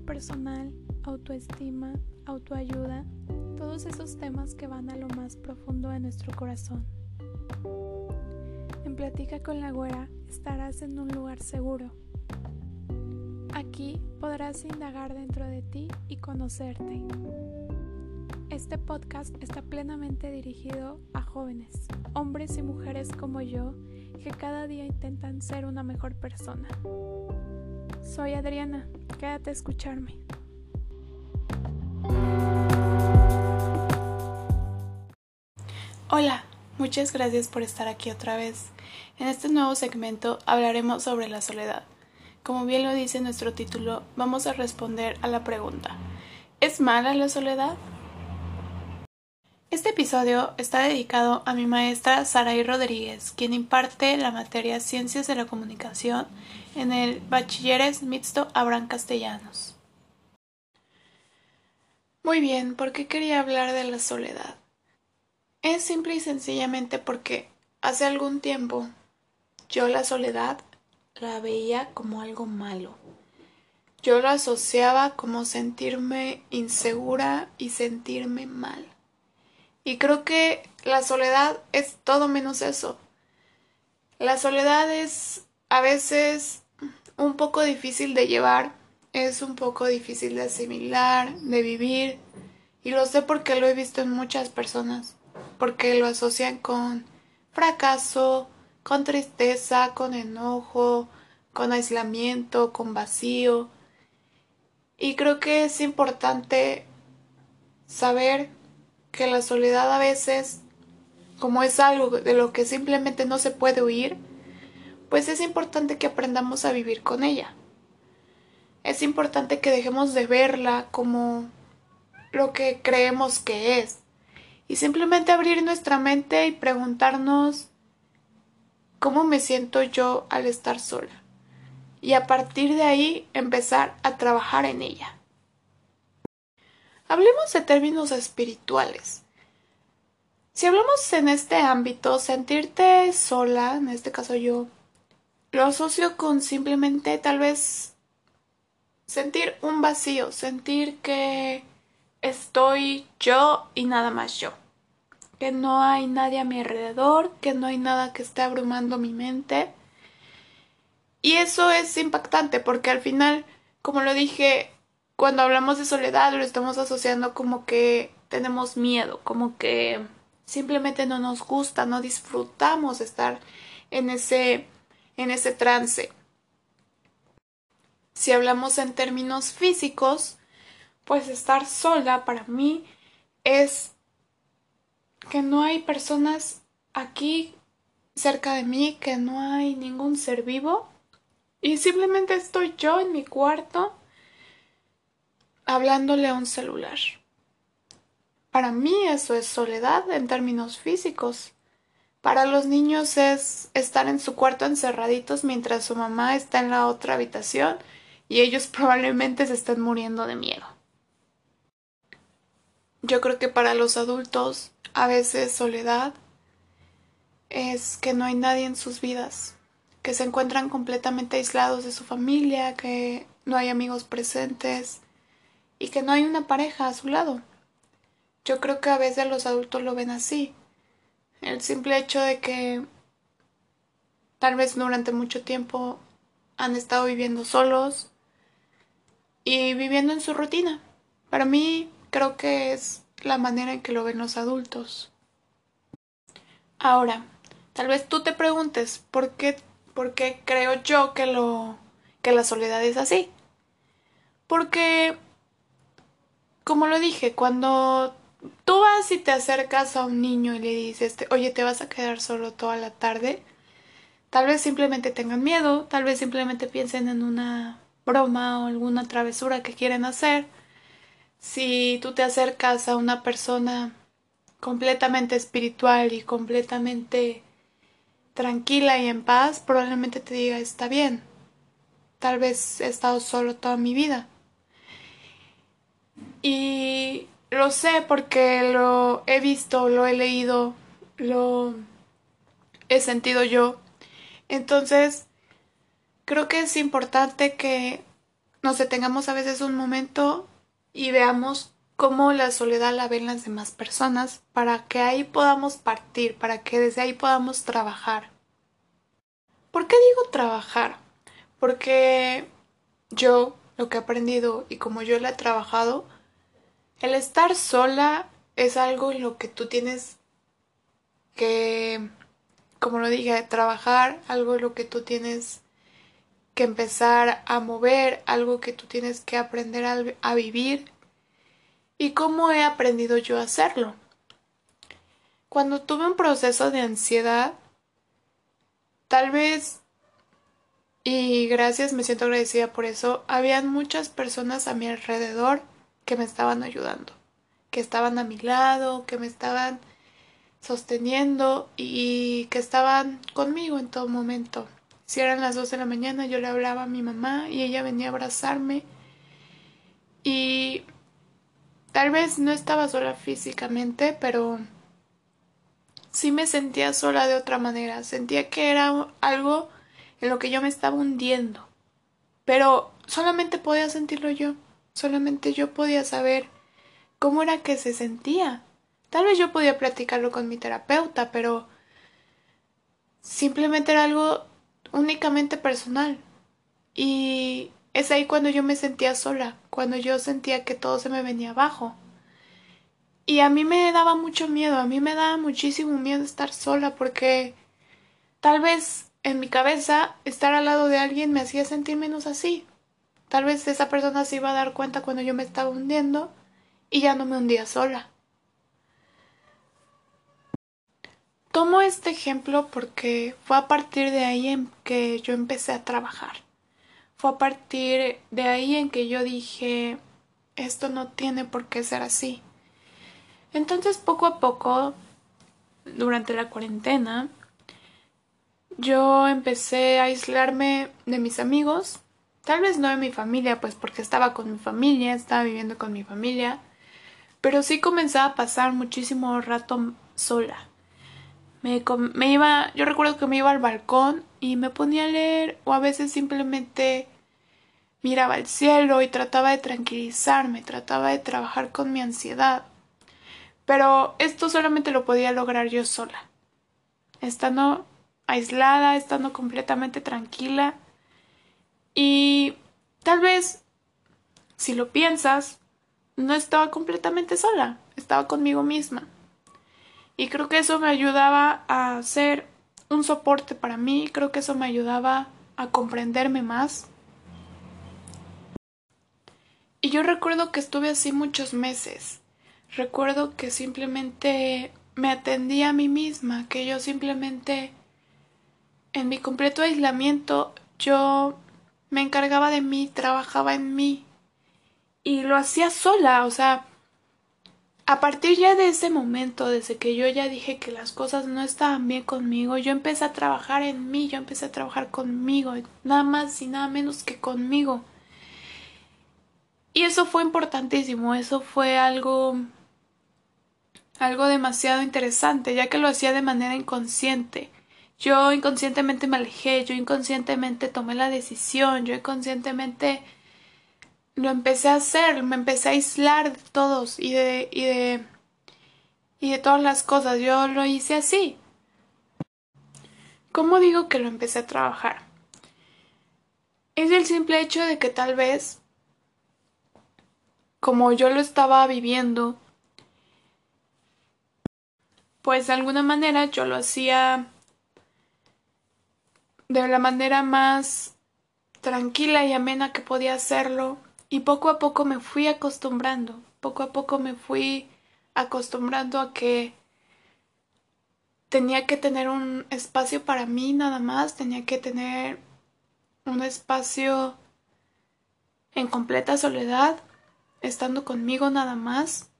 personal, autoestima, autoayuda, todos esos temas que van a lo más profundo de nuestro corazón. En Platica con la Güera estarás en un lugar seguro. Aquí podrás indagar dentro de ti y conocerte. Este podcast está plenamente dirigido a jóvenes, hombres y mujeres como yo, que cada día intentan ser una mejor persona. Soy Adriana, quédate a escucharme. Hola, muchas gracias por estar aquí otra vez. En este nuevo segmento hablaremos sobre la soledad. Como bien lo dice nuestro título, vamos a responder a la pregunta, ¿es mala la soledad? Este episodio está dedicado a mi maestra Saraí Rodríguez, quien imparte la materia Ciencias de la Comunicación en el Bachilleres Mixto Abraham Castellanos. Muy bien, ¿por qué quería hablar de la soledad? Es simple y sencillamente porque hace algún tiempo yo la soledad la veía como algo malo. Yo lo asociaba como sentirme insegura y sentirme mal. Y creo que la soledad es todo menos eso. La soledad es a veces un poco difícil de llevar, es un poco difícil de asimilar, de vivir. Y lo sé porque lo he visto en muchas personas, porque lo asocian con fracaso, con tristeza, con enojo, con aislamiento, con vacío. Y creo que es importante saber que la soledad a veces, como es algo de lo que simplemente no se puede huir, pues es importante que aprendamos a vivir con ella. Es importante que dejemos de verla como lo que creemos que es y simplemente abrir nuestra mente y preguntarnos cómo me siento yo al estar sola y a partir de ahí empezar a trabajar en ella. Hablemos de términos espirituales. Si hablamos en este ámbito, sentirte sola, en este caso yo, lo asocio con simplemente tal vez sentir un vacío, sentir que estoy yo y nada más yo, que no hay nadie a mi alrededor, que no hay nada que esté abrumando mi mente. Y eso es impactante porque al final, como lo dije, cuando hablamos de soledad lo estamos asociando como que tenemos miedo, como que simplemente no nos gusta, no disfrutamos estar en ese en ese trance. Si hablamos en términos físicos, pues estar sola para mí es que no hay personas aquí cerca de mí, que no hay ningún ser vivo y simplemente estoy yo en mi cuarto hablándole a un celular. Para mí eso es soledad en términos físicos. Para los niños es estar en su cuarto encerraditos mientras su mamá está en la otra habitación y ellos probablemente se estén muriendo de miedo. Yo creo que para los adultos a veces soledad es que no hay nadie en sus vidas, que se encuentran completamente aislados de su familia, que no hay amigos presentes, y que no hay una pareja a su lado. Yo creo que a veces los adultos lo ven así. El simple hecho de que tal vez durante mucho tiempo han estado viviendo solos y viviendo en su rutina. Para mí creo que es la manera en que lo ven los adultos. Ahora, tal vez tú te preguntes por qué, por qué creo yo que lo que la soledad es así. Porque como lo dije, cuando tú vas y te acercas a un niño y le dices, oye, te vas a quedar solo toda la tarde, tal vez simplemente tengan miedo, tal vez simplemente piensen en una broma o alguna travesura que quieren hacer. Si tú te acercas a una persona completamente espiritual y completamente tranquila y en paz, probablemente te diga, está bien, tal vez he estado solo toda mi vida. Y lo sé porque lo he visto, lo he leído, lo he sentido yo. Entonces, creo que es importante que nos detengamos a veces un momento y veamos cómo la soledad la ven las demás personas para que ahí podamos partir, para que desde ahí podamos trabajar. ¿Por qué digo trabajar? Porque yo lo que he aprendido y como yo lo he trabajado, el estar sola es algo en lo que tú tienes que, como lo dije, trabajar, algo en lo que tú tienes que empezar a mover, algo que tú tienes que aprender a, a vivir ¿Y cómo he aprendido yo a hacerlo? Cuando tuve un proceso de ansiedad, tal vez, y gracias, me siento agradecida por eso, habían muchas personas a mi alrededor que me estaban ayudando, que estaban a mi lado, que me estaban sosteniendo y que estaban conmigo en todo momento. Si eran las dos de la mañana, yo le hablaba a mi mamá y ella venía a abrazarme. Y Tal vez no estaba sola físicamente, pero sí me sentía sola de otra manera. Sentía que era algo en lo que yo me estaba hundiendo. Pero solamente podía sentirlo yo. Solamente yo podía saber cómo era que se sentía. Tal vez yo podía platicarlo con mi terapeuta, pero simplemente era algo únicamente personal. Y es ahí cuando yo me sentía sola, cuando yo sentía que todo se me venía abajo. Y a mí me daba mucho miedo, a mí me daba muchísimo miedo estar sola porque tal vez en mi cabeza estar al lado de alguien me hacía sentir menos así. Tal vez esa persona se iba a dar cuenta cuando yo me estaba hundiendo y ya no me hundía sola. Tomo este ejemplo porque fue a partir de ahí en que yo empecé a trabajar. Fue a partir de ahí en que yo dije, esto no tiene por qué ser así. Entonces poco a poco, durante la cuarentena, yo empecé a aislarme de mis amigos, tal vez no de mi familia, pues porque estaba con mi familia, estaba viviendo con mi familia, pero sí comenzaba a pasar muchísimo rato sola. Me, me, iba, yo recuerdo que me iba al balcón y me ponía a leer o a veces simplemente miraba al cielo y trataba de tranquilizarme, trataba de trabajar con mi ansiedad. Pero esto solamente lo podía lograr yo sola, estando aislada, estando completamente tranquila y tal vez, si lo piensas, no estaba completamente sola, estaba conmigo misma. Y creo que eso me ayudaba a ser un soporte para mí, creo que eso me ayudaba a comprenderme más. Y yo recuerdo que estuve así muchos meses. Recuerdo que simplemente me atendía a mí misma, que yo simplemente en mi completo aislamiento yo me encargaba de mí, trabajaba en mí y lo hacía sola, o sea, a partir ya de ese momento, desde que yo ya dije que las cosas no estaban bien conmigo, yo empecé a trabajar en mí, yo empecé a trabajar conmigo, nada más y nada menos que conmigo. Y eso fue importantísimo, eso fue algo algo demasiado interesante, ya que lo hacía de manera inconsciente. Yo inconscientemente me alejé, yo inconscientemente tomé la decisión, yo inconscientemente lo empecé a hacer, me empecé a aislar de todos y de, y de, y de todas las cosas. Yo lo hice así. ¿Cómo digo que lo empecé a trabajar? Es el simple hecho de que tal vez, como yo lo estaba viviendo, pues de alguna manera yo lo hacía de la manera más tranquila y amena que podía hacerlo y poco a poco me fui acostumbrando, poco a poco me fui acostumbrando a que tenía que tener un espacio para mí nada más, tenía que tener un espacio en completa soledad, estando conmigo nada más.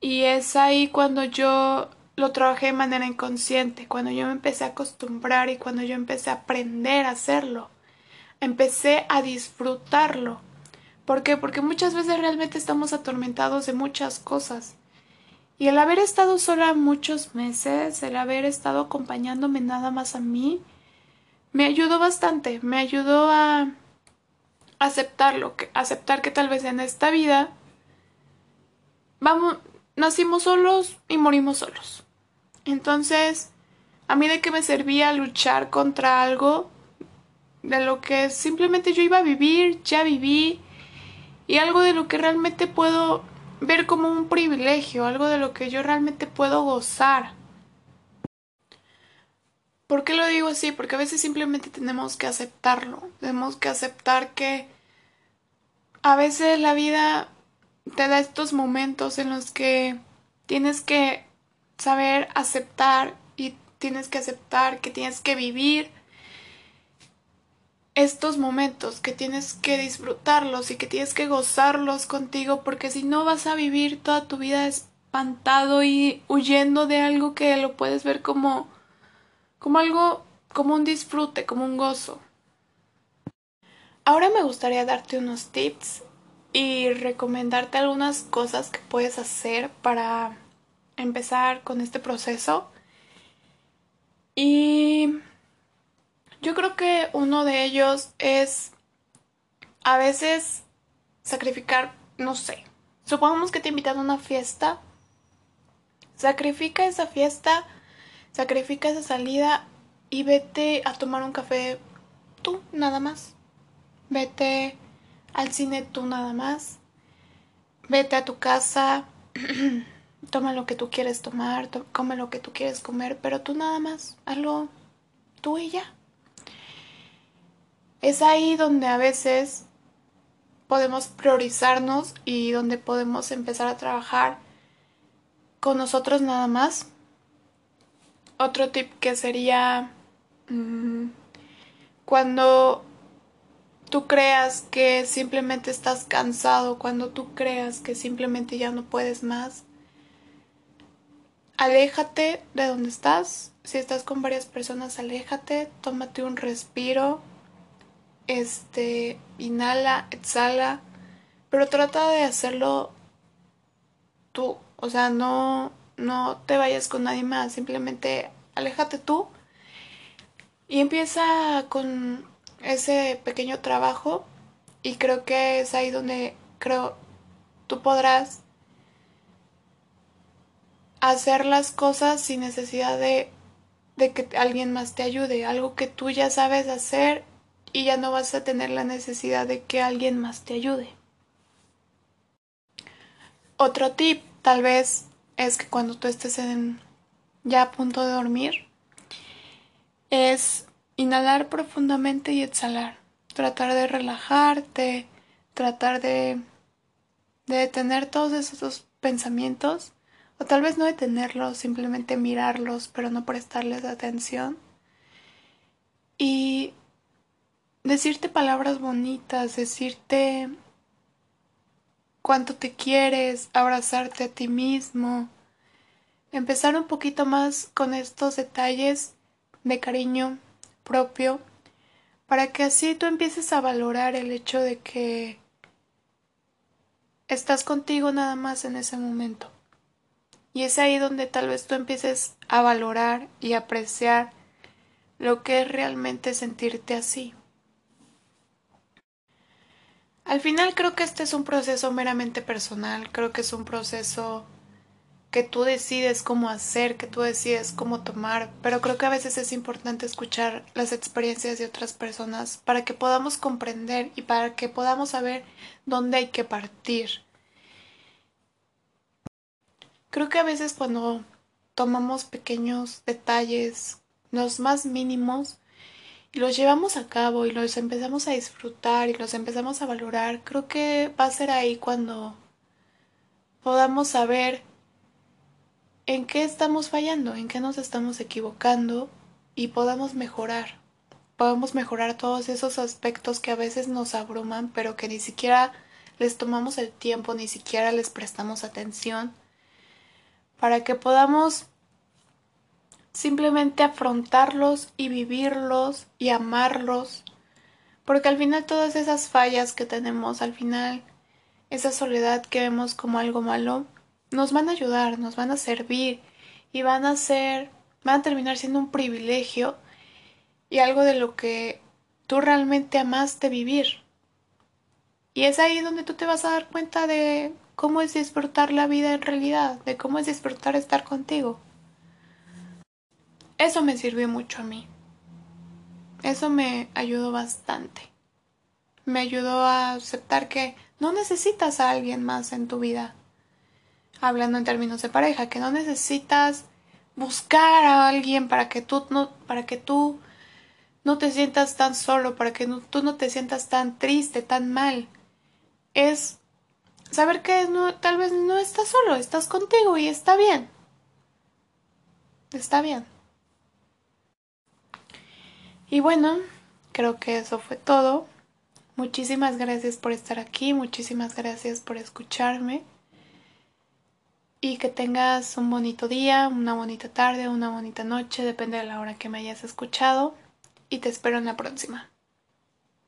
Y es ahí cuando yo lo trabajé de manera inconsciente, cuando yo me empecé a acostumbrar y cuando yo empecé a aprender a hacerlo empecé a disfrutarlo. ¿Por qué? Porque muchas veces realmente estamos atormentados de muchas cosas. Y el haber estado sola muchos meses, el haber estado acompañándome nada más a mí, me ayudó bastante, me ayudó a, aceptarlo, aceptar que tal vez en esta vida vamos nacimos solos y morimos solos. Entonces, a mí de qué me servía luchar contra algo de lo que simplemente yo iba a vivir, ya viví, y algo de lo que realmente puedo ver como un privilegio, algo de lo que yo realmente puedo gozar. ¿Por qué lo digo así? Porque a veces simplemente tenemos que aceptarlo, tenemos que aceptar que a veces la vida te da estos momentos en los que tienes que saber aceptar y tienes que aceptar que tienes que vivir estos momentos, que tienes que disfrutarlos y que tienes que gozarlos contigo, porque si no vas a vivir toda tu vida espantado y huyendo de algo que lo puedes ver como como algo como un disfrute, como un gozo. Ahora me gustaría darte unos tips y recomendarte algunas cosas que puedes hacer para empezar con este proceso. Y yo creo que uno de ellos es a veces sacrificar, no sé, supongamos que te invitan a una fiesta, sacrifica esa fiesta, sacrifica esa salida y vete a tomar un café tú, nada más. Vete al cine tú nada más. Vete a tu casa, toma lo que tú quieres tomar, come lo que tú quieres comer, pero tú nada más, hazlo tú y ya. Es ahí donde a veces podemos priorizarnos y donde podemos empezar a trabajar con nosotros nada más. Otro tip que sería mm, cuando tú creas que simplemente estás cansado, cuando tú creas que simplemente ya no puedes más, aléjate de donde estás. Si estás con varias personas, aléjate, tómate un respiro, este, inhala, exhala, pero trata de hacerlo tú, o sea, no, no te vayas con nadie más, simplemente aléjate tú y empieza con ese pequeño trabajo y creo que es ahí donde creo tú podrás hacer las cosas sin necesidad de, de que alguien más te ayude, algo que tú ya sabes hacer y ya no vas a tener la necesidad de que alguien más te ayude. Otro tip tal vez es que cuando tú estés en ya a punto de dormir es Inhalar profundamente y exhalar. Tratar de relajarte, tratar de, de detener todos esos pensamientos, o tal vez no detenerlos, simplemente mirarlos, pero no prestarles atención. Y decirte palabras bonitas, decirte cuánto te quieres, abrazarte a ti mismo, empezar un poquito más con estos detalles de cariño propio para que así tú empieces a valorar el hecho de que estás contigo nada más en ese momento. Y es ahí donde tal vez tú empieces a valorar y apreciar lo que es realmente sentirte así. Al final creo que este es un proceso meramente personal, creo que es un proceso que tú decides cómo hacer, que tú decides cómo tomar, pero creo que a veces es importante escuchar las experiencias de otras personas para que podamos comprender y para que podamos saber dónde hay que partir. Creo que a veces cuando tomamos pequeños detalles, los más mínimos, y los llevamos a cabo y los empezamos a disfrutar y los empezamos a valorar, creo que va a ser ahí cuando podamos saber en qué estamos fallando, en qué nos estamos equivocando y podamos mejorar. Podemos mejorar todos esos aspectos que a veces nos abruman, pero que ni siquiera les tomamos el tiempo, ni siquiera les prestamos atención, para que podamos simplemente afrontarlos y vivirlos y amarlos, porque al final todas esas fallas que tenemos, al final esa soledad que vemos como algo malo, nos van a ayudar, nos van a servir y van a ser, van a terminar siendo un privilegio y algo de lo que tú realmente amaste vivir. Y es ahí donde tú te vas a dar cuenta de cómo es disfrutar la vida en realidad, de cómo es disfrutar estar contigo. Eso me sirvió mucho a mí. Eso me ayudó bastante. Me ayudó a aceptar que no necesitas a alguien más en tu vida. Hablando en términos de pareja, que no necesitas buscar a alguien para que tú no, para que tú no te sientas tan solo, para que tú no te sientas tan triste, tan mal. Es saber que tal vez no estás solo, estás contigo y está bien. Está bien. Y bueno, creo que eso fue todo. Muchísimas gracias por estar aquí, muchísimas gracias por escucharme. Y que tengas un bonito día, una bonita tarde, una bonita noche, depende de la hora que me hayas escuchado. Y te espero en la próxima.